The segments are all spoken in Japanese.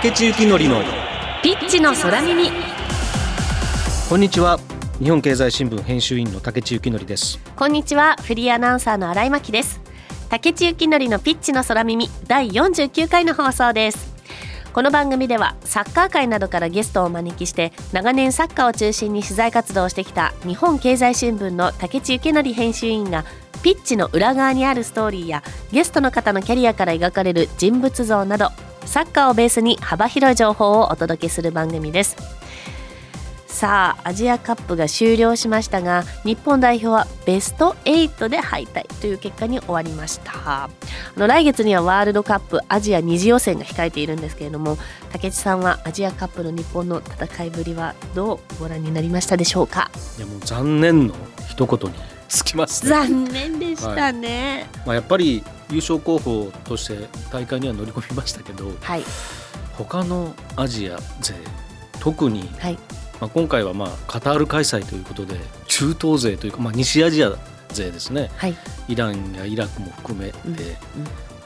竹地幸典のピッチの空耳。こんにちは。日本経済新聞編集員の竹地幸典です。こんにちは。フリーアナウンサーの新井真希です。竹地幸典のピッチの空耳第49回の放送です。この番組ではサッカー界などからゲストをお招きして長年サッカーを中心に取材活動をしてきた日本経済新聞の竹地幸典編集員がピッチの裏側にあるストーリーやゲストの方のキャリアから描かれる人物像などサッカーをベースに幅広い情報をお届けする番組です。さあアジアカップが終了しましたが日本代表はベスト8で敗退という結果に終わりました。あの来月にはワールドカップアジア二次予選が控えているんですけれども竹内さんはアジアカップの日本の戦いぶりはどうご覧になりましたでしょうか？いやもう残念の一言につきます、ね、残念でしたね、まあやっぱり優勝候補として大会には乗り込みましたけどはい。他のアジア勢特に、はい。まあ、今回はまあカタール開催ということで中東勢というか、まあ、西アジア勢ですね。はい。イランやイラクも含めて、うんうん。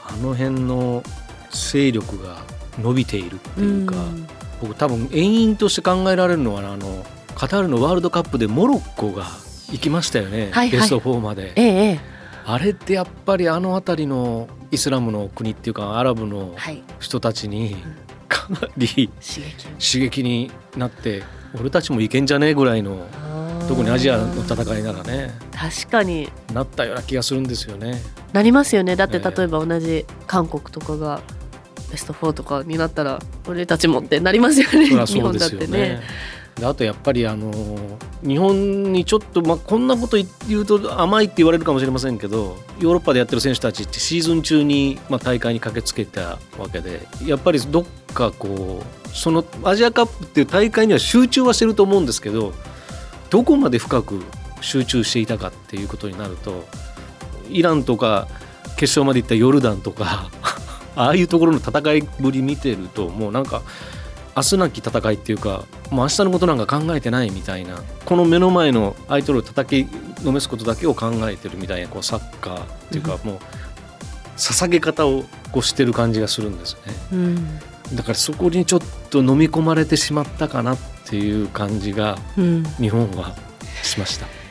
あの辺の勢力が伸びているっていうか、ん。僕多分遠因として考えられるのはあのカタールのワールドカップでモロッコが行きましたよね、はいはい。ベスト4まで。ええええあれってやっぱりあの辺りのイスラムの国っていうかアラブのはい。人たちにかなり刺激刺激になって俺たちもいけんじゃねえぐらいの特にアジアの戦いならね。確かに。なったような気がするんですよね。なりますよね。だってええ。例えば同じ韓国とかがベスト4とかになったら俺たちもってなりますよね。そりゃ日本だってねね。であとやっぱりあの日本にちょっと、まあ、こんなこと言うと甘いって言われるかもしれませんけどヨーロッパでやってる選手たちってシーズン中に、まあ、大会に駆けつけたわけでやっぱりどっかこうそのアジアカップっていう大会には集中はしてると思うんですけどどこまで深く集中していたかっていうことになるとイランとか決勝まで行ったヨルダンとか ああいうところの戦いぶり見てるともうなんか明日なき戦いっていうかもう明日のことなんか考えてないみたいなこの目の前の相手を叩きのめすことだけを考えてるみたいなこうサッカーっていうかもう捧げ方をこうしてる感じがするんですね。うん。だからそこにちょっと飲み込まれてしまったかなっていう感じがうん日本はしましたそうか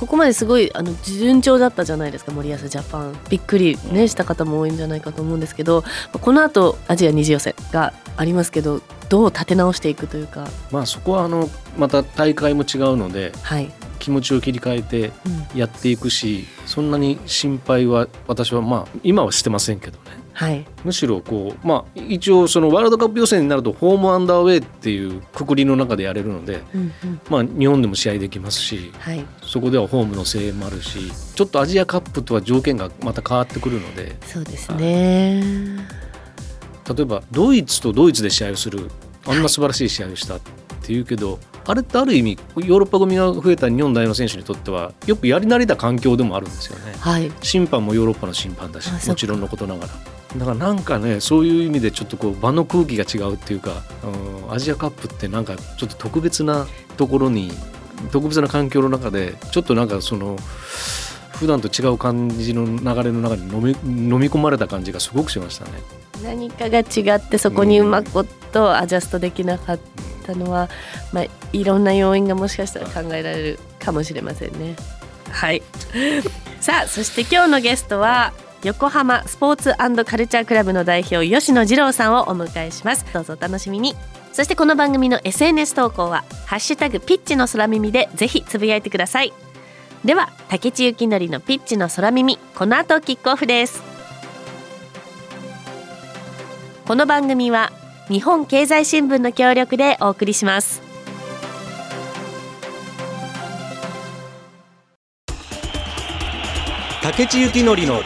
ここまですごいあの順調だったじゃないですか森保ジャパン。びっくりねした方も多いんじゃないかと思うんですけどこの後アジア二次予選がありますけどどう立て直していくというか。まあそこはあのまた大会も違うのではい、気持ちを切り替えてうん。やっていくしそんなに心配は私はまあ今はしてませんけどね。はい。むしろこうまあ一応そのワールドカップ予選になるとホームアンダーウェイっていうくくりの中でやれるのでうんうん。まあ日本でも試合できますしはい。そこではホームの声援もあるしちょっとアジアカップとは条件がまた変わってくるのでそうですね。例えばドイツとドイツで試合をするあんな素晴らしい試合をしたっていうけど、あれってある意味ヨーロッパ組が増えた日本代表の選手にとってはよくやり慣れた環境でもあるんですよね。はい。審判もヨーロッパの審判だしもちろんのことながら。だからなんかねそういう意味でちょっとこう場の空気が違うっていうか、うん、アジアカップってなんかちょっと特別なところに特別な環境の中でちょっとなんかその普段と違う感じの流れの中に飲み飲み込まれた感じがすごくしましたね。何かが違ってそこにうまくことアジャストできなかったたのは、まあ、いろんな要因がもしかしたら考えられるかもしれませんね。はい。さあそして今日のゲストは横浜スポーツカルチャークラブの代表吉野二郎さんをお迎えします。どうぞお楽しみに。そしてこの番組の SNS 投稿はハッシュタグピッチの空耳でぜひつぶやいてください。では竹地幸典のピッチの空耳この後キックオフです。この番組は日本経済新聞の協力でお送りします。竹地幸典の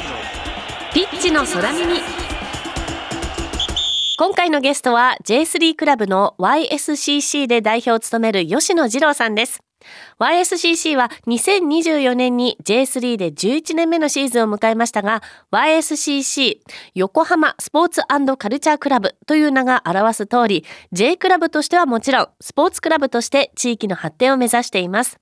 ピッチの空耳。今回のゲストは J3 クラブの YSCC で代表を務める吉野二郎さんです YSCC は2024年に J3 で11年目のシーズンを迎えましたが YSCC 横浜スポーツカルチャークラブという名が表す通り J クラブとしてはもちろんスポーツクラブとして地域の発展を目指しています。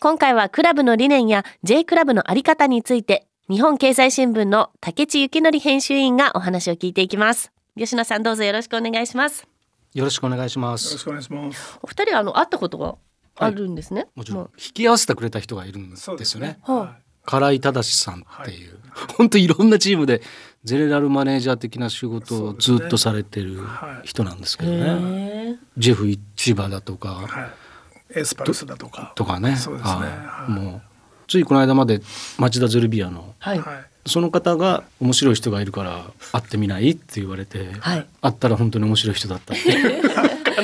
今回はクラブの理念や J クラブのあり方について日本経済新聞の竹地幸則編集員がお話を聞いていきます。吉野さんどうぞよろしくお願いします。よろしくお願いしまよろすしくお願いします。お二人はあの会ったことがあるんですね、もちろん。ま引き合わせてくれた人がいるんですそうよね。は唐井正さんっていう、本当いろんなチームでゼネラルマネージャー的な仕事をずっとされてるはい人なんですけあどね、へえ。ジェフ市場だとか、はい。エスパルスだとか。とかね。そうですね。はい。はい。もうついこの間まで町田ゼルビアの。はい。はい。その方が面白い人がいるから会ってみないって言われて、はい。会ったら本当に面白い人だったって。い う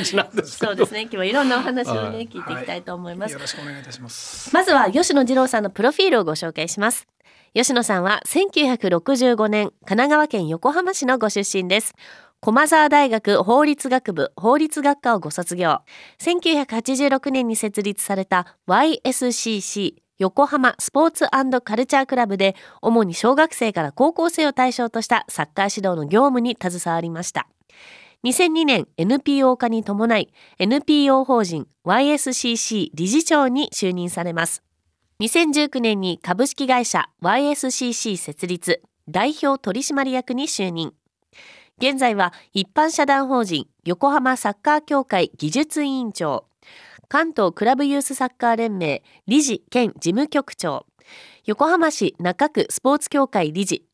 感じなんですそうですね。今日はいろんなお話をね、はい。聞いていきたいと思います、よろしくお願いいたします。まずは吉野次郎さんのプロフィールをご紹介します。吉野さんは1965年神奈川県横浜市のご出身です。駒沢大学法律学部法律学科をご卒業。1986年に設立された YSCC 横浜スポーツカルチャークラブで主に小学生から高校生を対象としたサッカー指導の業務に携わりました2002年 NPO 化に伴い NPO 法人 YSCC 理事長に就任されます。2019年に株式会社 YSCC 設立代表取締役に就任。現在は一般社団法人横浜サッカー協会技術委員長関東クラブユースサッカー連盟理事兼事務局長横浜市中区スポーツ協会理事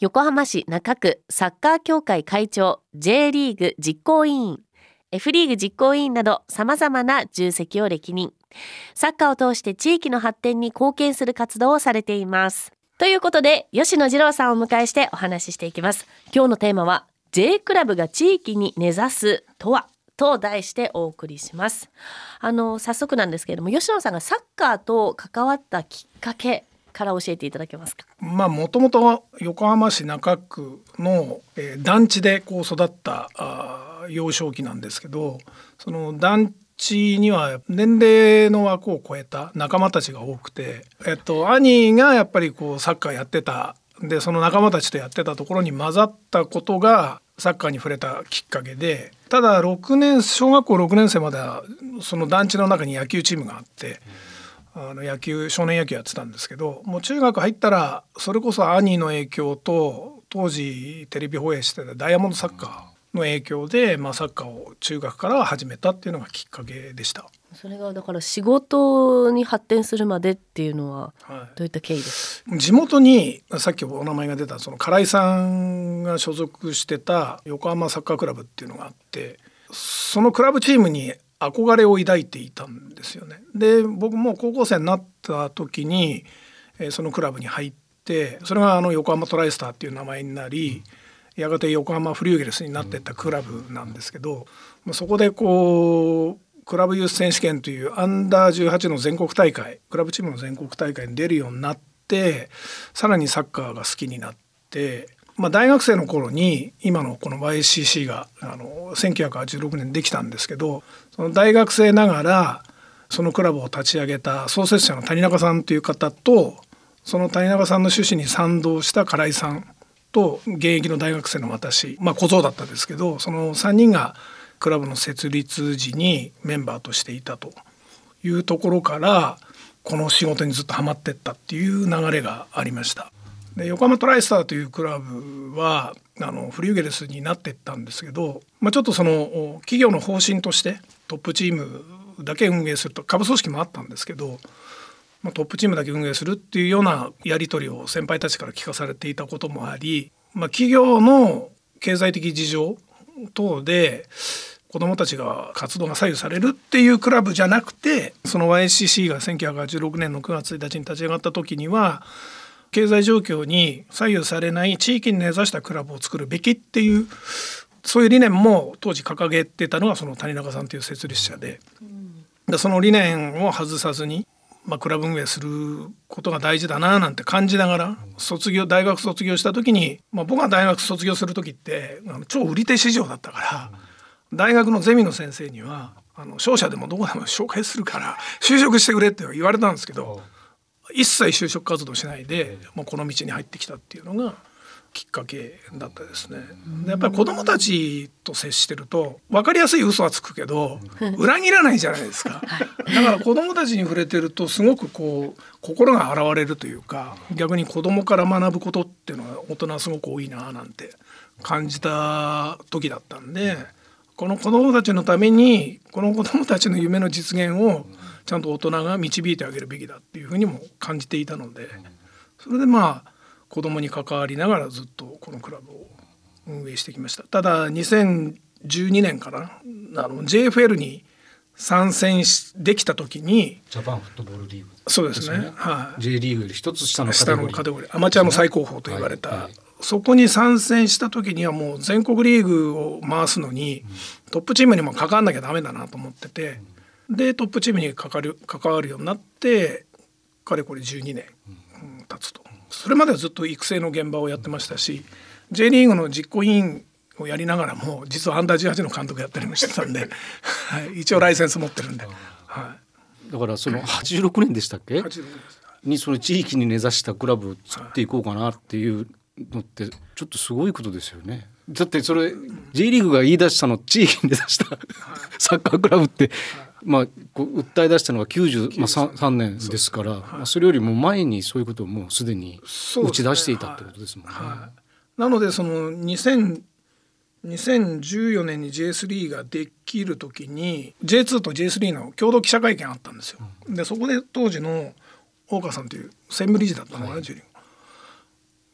横浜市中区サッカー協会会長 J リーグ実行委員 F リーグ実行委員など様々な重責を歴任。サッカーを通して地域の発展に貢献する活動をされています。ということで吉野次郎さんをお迎えしてお話ししていきます。今日のテーマは J クラブが地域に根ざすとは？と題してお送りします。あの早速なんですけれども吉野さんがサッカーと関わったきっかけから教えていただけますか？まあもともと横浜市中区の、えー団地でこう育った幼少期なんですけどその団地には年齢の枠を超えた仲間たちが多くて、えっと、兄がやっぱりこうサッカーやってたでその仲間たちとやってたところに混ざったことがサッカーに触れたきっかけでただ6年小学校6年生まではその団地の中に野球チームがあって。あの野球少年野球やってたんですけどもう中学入ったらそれこそ兄の影響と当時テレビ放映してたダイヤモンドサッカーの影響で、まあ、サッカーを中学からは始めたっていうのがきっかけでした。それがだから仕事に発展するまでっていうのははどういった経緯ですい、地元にさっきお名前が出たその唐井さんが所属してた横浜サッカークラブっていうのがあってそのクラブチームに憧れを抱いていたんですよね。で僕も高校生になった時に、えーそのクラブに入ってそれがあの横浜トライスターっていう名前になりやがて横浜フリューゲルスになっていったクラブなんですけど、まあそこでこうクラブユース選手権というアンダー18の全国大会クラブチームの全国大会に出るようになってさらにサッカーが好きになって。まあ、大学生の頃に今のこの YCC があの1986年できたんですけどその大学生ながらそのクラブを立ち上げた創設者の谷中さんという方とその谷中さんの趣旨に賛同した唐井さんと現役の大学生の私まあ小僧だったんですけどその3人がクラブの設立時にメンバーとしていたというところからこの仕事にずっとハマってったっていう流れがありました。で横浜トライスターというクラブはあのフリューゲルスになっていったんですけど、まあ、ちょっとその企業の方針としてトップチームだけ運営すると下部組織もあったんですけど、まあ、トップチームだけ運営するっていうようなやり取りを先輩たちから聞かされていたこともあり、まあ、企業の経済的事情等で子どもたちが活動が左右されるっていうクラブじゃなくてその YCC が1986年の9月1日に立ち上がった時には経済状況に左右されない地域に根ざしたクラブを作るべきっていうそういう理念も当時掲げてたのがその谷中さんという設立者で。でその理念を外さずに、まあ、クラブ運営することが大事だななんて感じながら卒業大学卒業した時に、まあ、僕が大学卒業する時ってあの超売り手市場だったから大学のゼミの先生にはあの商社でもどこでも紹介するから就職してくれって言われたんですけど一切就職活動しないでもうこの道に入ってきたっていうのがきっかけだったですね。でやっぱり子どもたちと接してると分かりやすい嘘はつくけど裏切らないじゃないですか。だから子どもたちに触れてるとすごくこう心が洗われるというか逆に子どもから学ぶことっていうのは大人はすごく多いななんて感じた時だったんでこの子どもたちのためにこの子どもたちの夢の実現をちゃんと大人が導いてあげるべきだっていうふうにも感じていたのでそれでまあ子どもに関わりながらずっとこのクラブを運営してきました。ただ2012年かなあの JFL に参戦できた時にジャパンフットボールリーグ、そうですね。はい、J リーグより一つ下の下のカテゴリー。アマチュアの最高峰と言われた、そこに参戦した時にはもう全国リーグを回すのに、トップチームにも関わんなきゃダメだなと思ってて、うん、でトップチームに関わる関わるようになってかれこれ12年、うん、経つと。それまではずっと育成の現場をやってましたし J リーグの実行委員をやりながらも実はアンダー18の監督やったりもしてたんで、はい、一応ライセンス持ってるんで、はい、だからその86年でしたっけ？にその地域に根ざしたクラブを作っていこうかなっていうのってちょっとすごいことですよね。だってそれ J リーグが言い出したの地域に根ざしたサッカークラブって、まあ、こう訴え出したのが93、年です。から、まあ、それよりも前にそういうことをもうすでに打ち出していたってことですもんね。なのでその2000 2014年に J3 ができる時に J2 と J3 の共同記者会見あったんですよ。でそこで当時の大川さんという専務理事だったのかな、はい、J リー。グ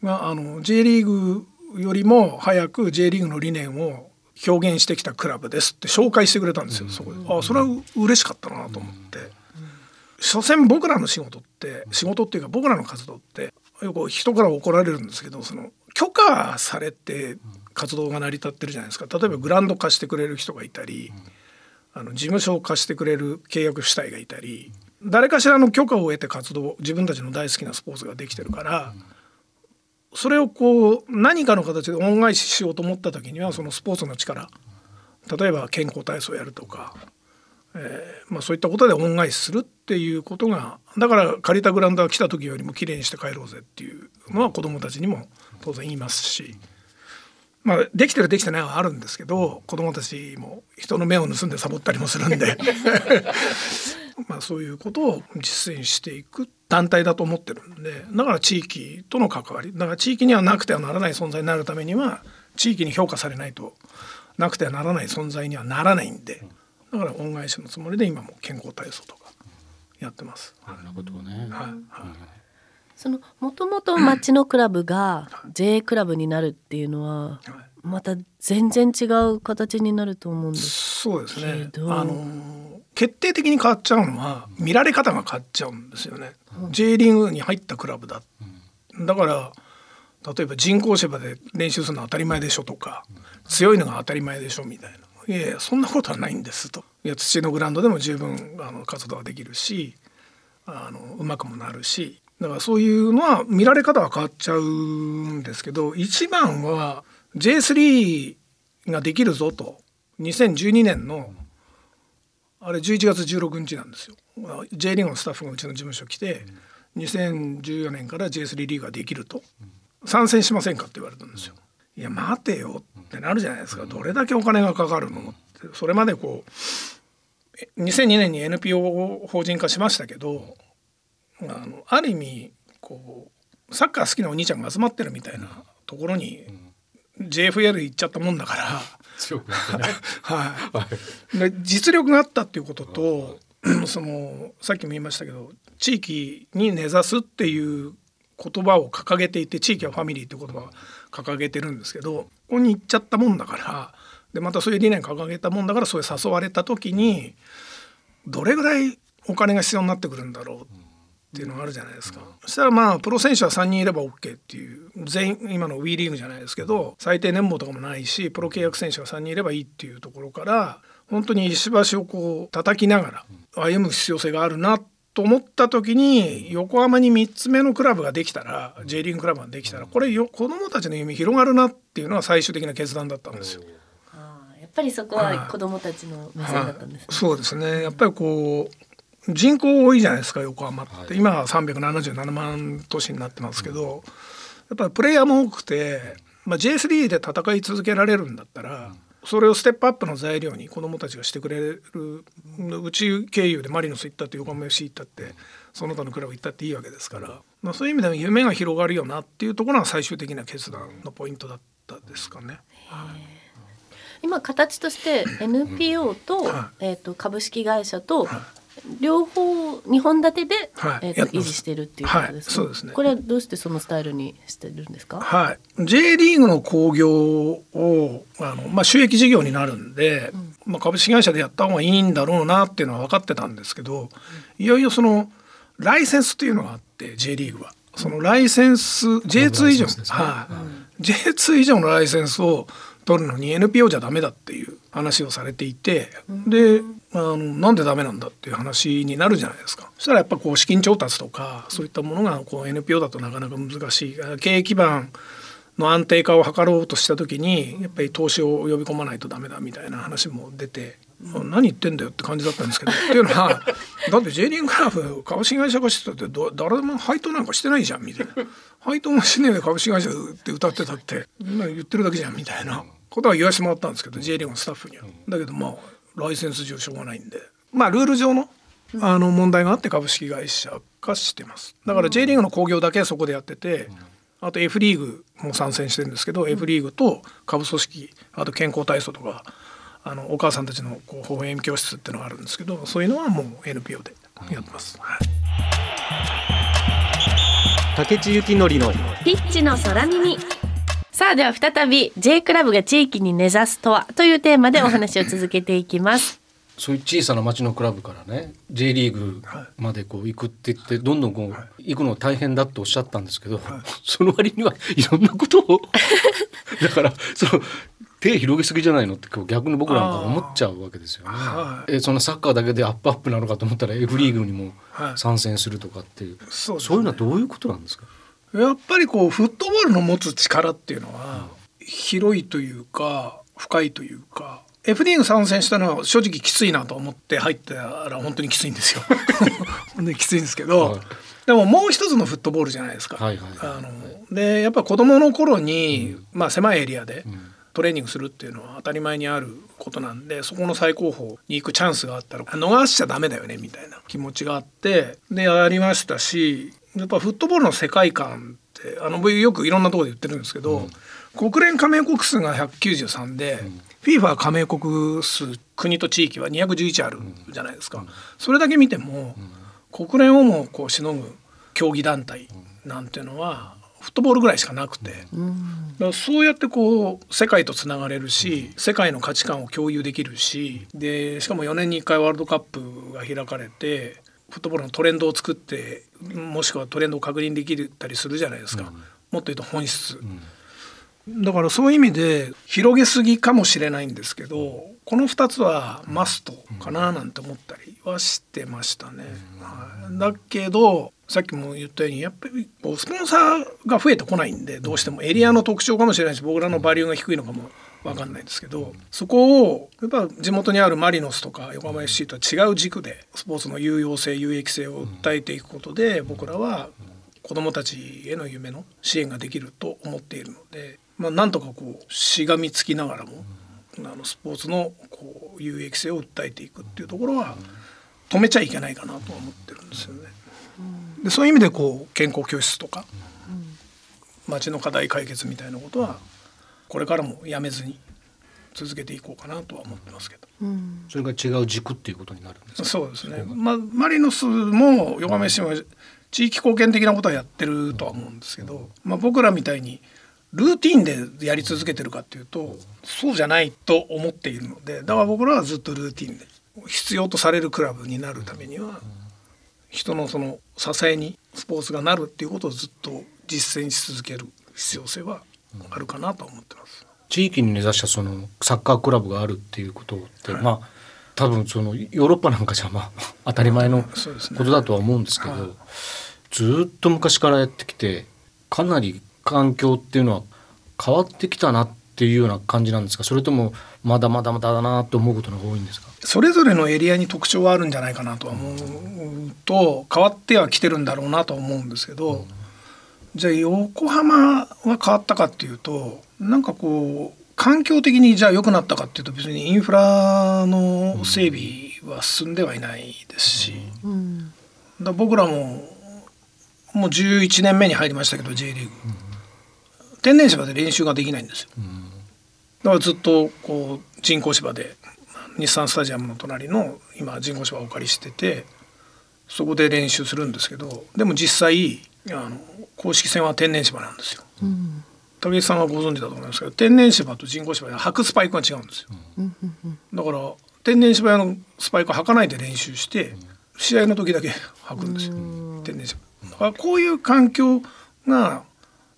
があの J リーグよりも早く J リーグの理念を表現してきたクラブですって紹介してくれたんですよ、そこで。あそれは嬉しかったなと思って、所詮僕らの仕事って仕事っていうか僕らの活動ってよく人から怒られるんですけどその許可されて活動が成り立ってるじゃないですか。例えばグランド貸してくれる人がいたり、あの事務所を貸してくれる契約主体がいたり誰かしらの許可を得て活動自分たちの大好きなスポーツができてるから、それをこう何かの形で恩返ししようと思った時にはそのスポーツの力。例えば健康体操やるとか、えーまあ、そういったことで恩返しするっていうことがだから借りたグラウンドが来た時よりもきれいにして帰ろうぜっていうのは子どもたちにも当然言いますし。まあ、できてるできてないはあるんですけど子どもたちも人の目を盗んでサボったりもするんで。まあそういうことを実践していく団体だと思ってるんでだから地域との関わりだから地域にはなくてはならない存在になるためには地域に評価されないとなくてはならない存在にはならないんでだから恩返しのつもりで今も健康体操とかやってます。なるほどね、はい、はい。そのもともと町のクラブが J クラブになるっていうのはまた全然違う形になると思うんですそうですね。あの決定的に変わっちゃうのは見られ方が変わっちゃうんですよね、うん、J リーグに入ったクラブだ、うん、だから例えば人工芝で練習するのは当たり前でしょとか、うん、強いのが当たり前でしょみたいな。いやいやそんなことはないんですと。いや土のグラウンドでも十分あの活動ができるしあのうまくもなるし。だからそういうのは見られ方は変わっちゃうんですけど一番は J3 ができるぞと。2012年のあれ11月16日なんですよ。J リーグのスタッフがうちの事務所来て2014年から J3 リーグができると。参戦しませんかって言われたんですよ。いや待てよってなるじゃないですか。どれだけお金がかかるの？ってそれまでこう2002年に NPO 法人化しましたけどあのある意味こうサッカー好きなお兄ちゃんが集まってるみたいなところに JFL 行っちゃったもんだから、はい、で実力があったっていうこととそのさっきも言いましたけど地域に根ざすっていう言葉を掲げていて地域はファミリーっていう言葉を掲げてるんですけどここに行っちゃったもんだからでまたそういう理念掲げたもんだからそういう誘われた時にどれぐらいお金が必要になってくるんだろうっていうのがあるじゃないですか、そしたらまあプロ選手は3人いれば OK っていう全員今の WE リーグじゃないですけど最低年俸とかもないしプロ契約選手が3人いればいいっていうところから本当に石橋をこう叩きながら歩む必要性があるなと思った時に横浜に3つ目のクラブができたら J リーグクラブができたらこれよ子どもたちの夢広がるなっていうのは最終的な決断だったんですよ。やっぱりそこは子どもたちの目線だったんです、ね、そうですね。やっぱりこう人口多いじゃないですか横浜って、はい、今は377万都市になってますけど、うん、やっぱりプレイヤーも多くて、まあ、J3 で戦い続けられるんだったら、うん、それをステップアップの材料に子どもたちがしてくれる宇宙経由でマリノス行ったって横浜 FC 行ったってその他のクラブ行ったっていいわけですから、まあ、そういう意味でも夢が広がるよなっていうところが最終的な決断のポイントだっったですかね。今形として NPO と,、はえー、と株式会社とは両方2本立てで、はい。えー、維持してるっていうことですか、はい。そうですね。これはどうしてそのスタイルにしてるんですか、はい、J リーグの興行をあの、まあ、収益事業になるんで、まあ、株式会社でやった方がいいんだろうなっていうのは分かってたんですけどいよいよそのライセンスっていうのがあって J リーグは。そのライセンス J2 以上、ね。はい。J2 以上のライセンスを取るのに NPO じゃダメだっていう話をされていて、であのなんでダメなんだっていう話になるじゃないですか。そしたらやっぱこう資金調達とかそういったものがこう NPO だとなかなか難しい。経営基盤の安定化を図ろうとした時にやっぱり投資を呼び込まないとダメだみたいな話も出て、何言ってんだよって感じだったんですけどっていうのは だって J リーグクラブ株式会社化してたってど誰も配当なんかしてないじゃんみたいな。配当もしねえで株式会社って歌ってたって言ってるだけじゃんみたいなことは言わせてもらったんですけど J リーグのスタッフには。だけどまあライセンス上しょうがないんで。まあルール上のあの問題があって株式会社化してます。だから J リーグの興行だけそこでやってて、あと F リーグも参戦してるんですけど、F リーグと下部組織あと健康体操とかあのお母さんたちのこう微笑み教室っていうのがあるんですけどそういうのはもう NPO でやってます。はい。竹地幸典のピッチの空耳さあでは再び J クラブが地域に根ざすとはというテーマでお話を続けていきます。そういう小さな町のクラブからね J リーグまでこう行くって言ってどんどんこう行くの大変だっておっしゃったんですけど、その割にはいろんなことを だからその手広げすぎじゃないのってこう逆に僕なんか思っちゃうわけですよね。はい。えそのサッカーだけでアップアップなのかと思ったら F リーグにもはい。参戦するとかっていう、そうですね。そういうのはどういうことなんですか？やっぱりこうフットボールの持つ力っていうのは広いというか深いというか F リーグ参戦したのは正直きついなと思って入ったら本当にきついんですよ。本当にきついんですけど、はいでももう一つのフットボールじゃないですか。はいはいあのでやっぱ子供の頃に、まあ、狭いエリアでんトレーニングするっていうのは当たり前にあることなんでそこの最高峰に行くチャンスがあったら逃しちゃダメだよねみたいな気持ちがあってでやりましたしやっぱフットボールの世界観ってあの僕よくいろんなところで言ってるんですけど、国連加盟国数が193で、FIFA 加盟国数国と地域は211あるじゃないですか、それだけ見ても、国連をもこうしのぐ競技団体なんていうのはフットボールぐらいしかなくて、だからそうやってこう世界とつながれるし世界の価値観を共有できるしでしかも4年に1回ワールドカップが開かれてフットボールのトレンドを作ってもしくはトレンドを確認できたりするじゃないですか、もっと言うと本質。だからそういう意味で広げすぎかもしれないんですけどこの2つはマストかななんて思ったりはしてましたね。はい。だけどさっきも言ったようにやっぱりスポンサーが増えてこないんでどうしてもエリアの特徴かもしれないし僕らのバリューが低いのかも分かんないんですけどそこをやっぱ地元にあるマリノスとか横浜 FC とは違う軸でスポーツの有用性有益性を訴えていくことで僕らは子どもたちへの夢の支援ができると思っているので、まあ、なんとかこうしがみつきながらも、あのスポーツのこう有益性を訴えていくっていうところは止めちゃいけないかなとは思ってるんですよね。でそういう意味でこう健康教室とか、町の課題解決みたいなことはこれからもやめずに続けていこうかなとは思ってますけど。それが違う軸っていうことになるんですか？そうですね。まあマリノスも横浜市も地域貢献的なことはやってるとは思うんですけど、まあ僕らみたいにルーティンでやり続けてるかっていうとそうじゃないと思っているので、だから僕らはずっとルーティンで必要とされるクラブになるためには人のその支えにスポーツがなるっていうことをずっと実践し続ける必要性はあるかなとは思ってます。地域に根ざしたそのサッカークラブがあるっていうことって、まあ多分そのヨーロッパなんかじゃまあ当たり前のことだとは思うんですけど、はい。ずっと昔からやってきてかなり環境っていうのは変わってきたなっていうような感じなんですか？それともまだまだまだだなと思うことの方が多いんですか？それぞれのエリアに特徴はあるんじゃないかなとは思うと変わってはきてるんだろうなとは思うんですけど、じゃあ横浜は変わったかっていうとなんかこう環境的にじゃあ良くなったかっていうと別にインフラの整備は進んではいないですし、うんだ僕らももう11年目に入りましたけど J リーグ。天然芝で練習ができないんですよ。だからずっとこう人工芝で日産スタジアムの隣の今人工芝をお借りしててそこで練習するんですけどでも実際あの公式戦は天然芝なんですよ。うん武井さんはご存知だと思いますけど天然芝と人工芝で履くスパイクが違うんですよ。だから天然芝のスパイク履かないで練習して試合の時だけ履くんですよ天然芝。だからこういう環境が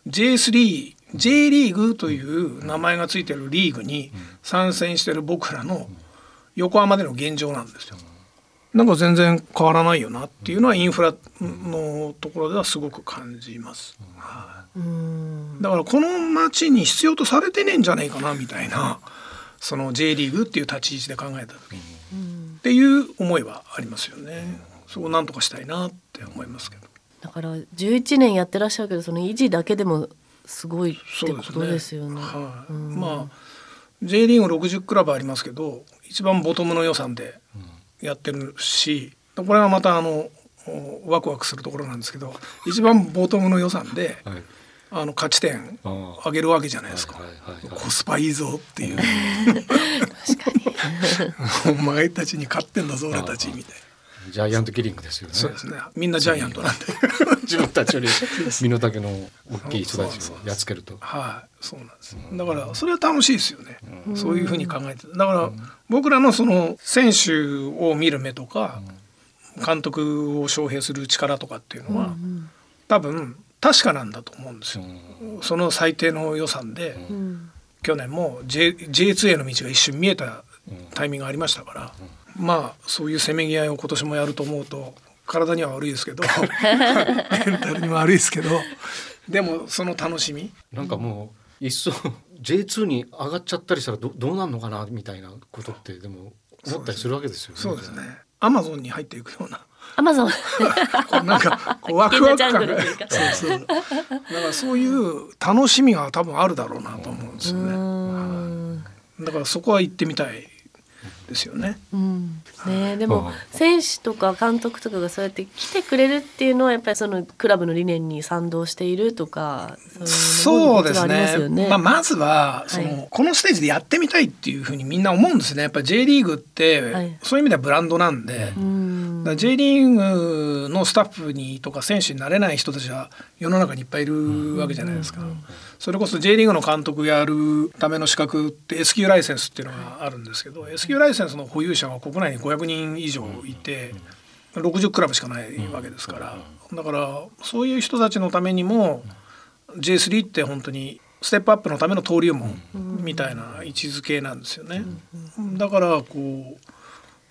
J3 J リーグという名前がついてるリーグに参戦してる僕らの横浜での現状なんですよ。なんか全然変わらないよなっていうのはインフラのところではすごく感じます。はい、だからこの町に必要とされてねえんじゃないかなみたいなその J リーグっていう立ち位置で考えた時にっていう思いはありますよね。そこをなんとかしたいなって思いますけど。だから11年やってらっしゃるけどその維持だけでもすごいってことですよね。ねはい、まあ J リーグ60クラブありますけど一番ボトムの予算でやってるしこれはまたあのワクワクするところなんですけど一番ボトムの予算で、はい、あの勝ち点上げるわけじゃないですか、コスパいいぞっていう。お前たちに勝ってんだぞ俺たちみたいな。ジャイアントキリングですよね。そうですね。みんなジャイアントなんで。自分たちより 身の丈の大きい人たちをやっつけると。はい、そうなんです。だからそれは楽しいですよね。そういうふうに考えて、だから僕らのその選手を見る目とか、監督を招聘する力とかっていうのは、多分確かなんだと思うんですよ。その最低の予算で、去年も J J2 への道が一瞬見えたタイミングがありましたから。まあそういうせめぎ合いを今年もやると思うと体には悪いですけど メンタルにも悪いですけどでもその楽しみ。なんかもう一層 J2 に上がっちゃったりしたらどどうなんのかなみたいなことってでも思ったりするわけですよね。そうですね。アマゾンに入っていくような。アマゾン。なんかこうワクワク感が。そうそう。だからそういう楽しみが多分あるだろうなと思うんですよね。だからそこは行ってみたいですよね。うん、ねでも選手とか監督とかがそうやって来てくれるっていうのはやっぱりそのクラブの理念に賛同しているとかそうですね、ね、まあ、まずはその、はい、このステージでやってみたいっていうふうにみんな思うんですね。やっぱり J リーグって、そういう意味ではブランドなんで、はい、J リーグのスタッフにとか選手になれない人たちは世の中にいっぱいいるわけじゃないですか。それこそ J リーグの監督やるための資格って S q ライセンスっていうのがあるんですけど S q ライセンスの保有者は国内に500人以上いて60クラブしかないわけですから。だからそういう人たちのためにも J3 って本当にステップアップのための登竜門みたいな位置づけなんですよね。だからこう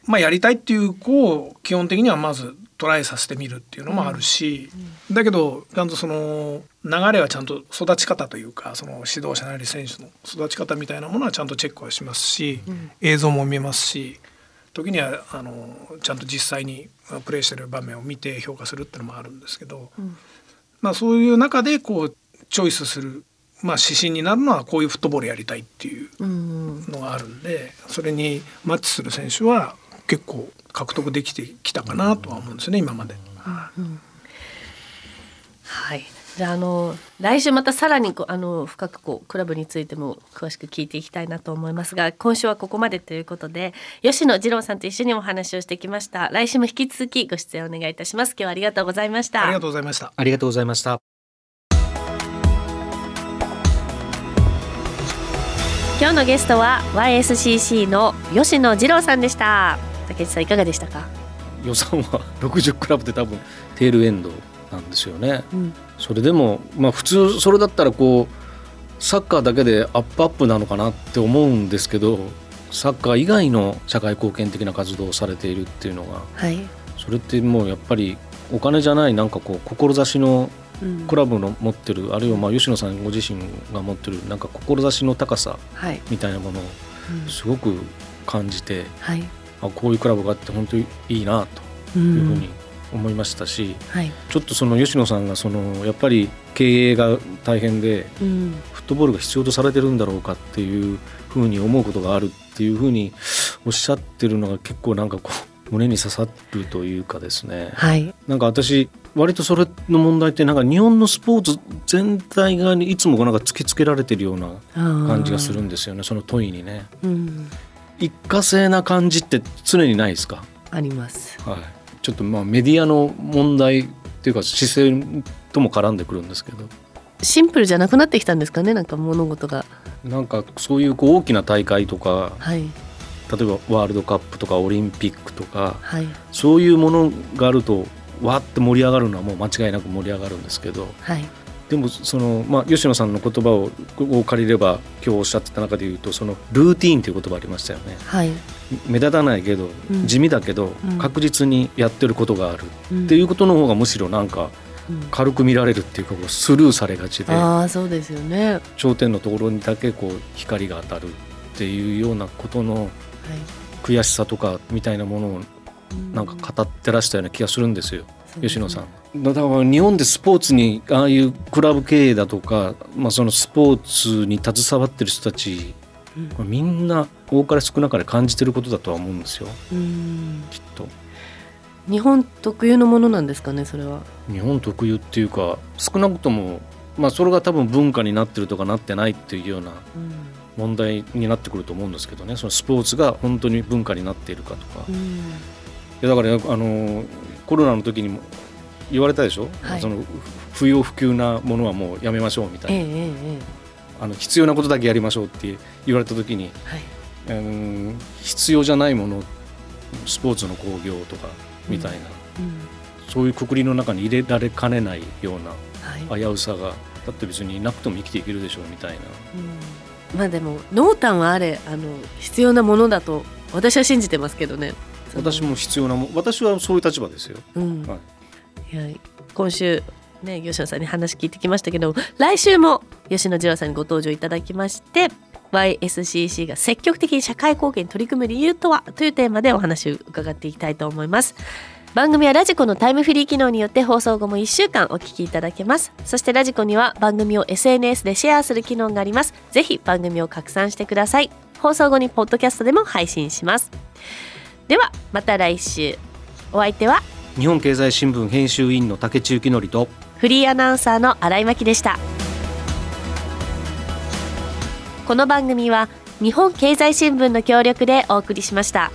まあやりたいっていう子を基本的にはまずトライさせてみるっていうのもあるし、だけどちゃんとその流れはちゃんと育ち方というかその指導者なり選手の育ち方みたいなものはちゃんとチェックはしますし、映像も見ますし時にはあのちゃんと実際にプレーしてる場面を見て評価するっていうのもあるんですけど、まあそういう中でこうチョイスする、まあ、指針になるのはこういうフットボールやりたいっていうのがあるんでそれにマッチする選手は結構獲得できてきたかなとは思うんですね今まで。はい。じゃああの来週またさらにこあの深くこうクラブについても詳しく聞いていきたいなと思いますが今週はここまでということで吉野次郎さんと一緒にお話をしてきました。来週も引き続きご出演お願いいたします。今日はありがとうございました。ありがとうございました。ありがとうございました。今日のゲストは YSCC の吉野次郎さんでした竹内さんいかがでしたか？予算は 60クラブで多分テールエンドなんですよね、うん、それでもまあ普通それだったらこうサッカーだけでアップアップなのかなって思うんですけどサッカー以外の社会貢献的な活動をされているっていうのが、はい、それってもうやっぱりお金じゃないなんかこう志のクラブの持ってる、うん、あるいはまあ吉野さんご自身が持ってるなんか志の高さみたいなものをすごく感じて、はい、あこういうクラブがあって本当にいいなというふうに思いましたし、はい、ちょっとその吉野さんがそのやっぱり経営が大変で、うん、フットボールが必要とされてるんだろうかっていうふうに思うことがあるっていうふうにおっしゃってるのが結構なんかこう 胸に刺さるというかですね、はい。なんか私割とそれの問題ってなんか日本のスポーツ全体がいつもなんか突きつけられてるような感感じがするんですよねその問いにね。うん一過性な感じって常にないですか、あります。はい、ちょっとまあメディアの問題っていうか姿勢とも絡んでくるんですけど。シンプルじゃなくなってきたんですかね？なんか物事が。なんかそういうこう大きな大会とかはい。例えばワールドカップとかオリンピックとかはい。そういうものがあるとわーって盛り上がるのはもう間違いなく盛り上がるんですけどはいでもその、まあ、吉野さんの言葉をを借りれば今日おっしゃってた中で言うとそのルーティーンという言葉ありましたよね。はい。目立たないけど、うん。地味だけど、うん。確実にやってることがある。うん。っていうことの方がむしろなんかうん。軽く見られるっていうかこうスルーされがちで。ああそうですよね。はい頂点のところにだけこう光が当たるっていうようなことの悔しさとかみたいなものをなんか語ってらしたような気がするんですよ、吉野さん。だから日本でスポーツにああいうクラブ経営だとか、まあ、そのスポーツに携わってる人たちうん。みんな多かれ少なかれ感じてることだとは思うんですよ。うん。きっと。日本特有のものなんですかねそれは。日本特有っていうか少なくとも、まあ、それが多分文化になってるとかなってないっていうようなうん。問題になってくると思うんですけどね。そのスポーツが本当に文化になっているかとか。うん。いやだからあのコロナの時にも言われたでしょ、はい。その不要不急なものはもうやめましょうみたいな、えええええあの必要なことだけやりましょうって言われた時に、えはい。うん、必要じゃないものスポーツの興行とかみたいな、うんそういうくくりの中に入れられかねないようはい。な危うさがだって別にいなくても生きていけるでしょうみたいな。うん。まあでも濃淡はあれあの必要なものだと私は信じてますけどね私も必要なも私はそういう立場ですよ。うん。はい。いや今週ね吉野さんに話聞いてきましたけど来週も吉野次郎さんにご登場いただきまして YSCC が積極的に社会貢献に取り組む理由とはというテーマでお話を伺っていきたいと思います。番組はラジコのタイムフリー機能によって放送後も1週間お聞きいただけます。そしてラジコには番組を SNS でシェアする機能があります。ぜひ番組を拡散してください。放送後にポッドキャストでも配信しますではまた来週お相手は日本経済新聞編集員の竹内幸則とフリーアナウンサーの新井真希でしたこの番組は日本経済新聞の協力でお送りしました。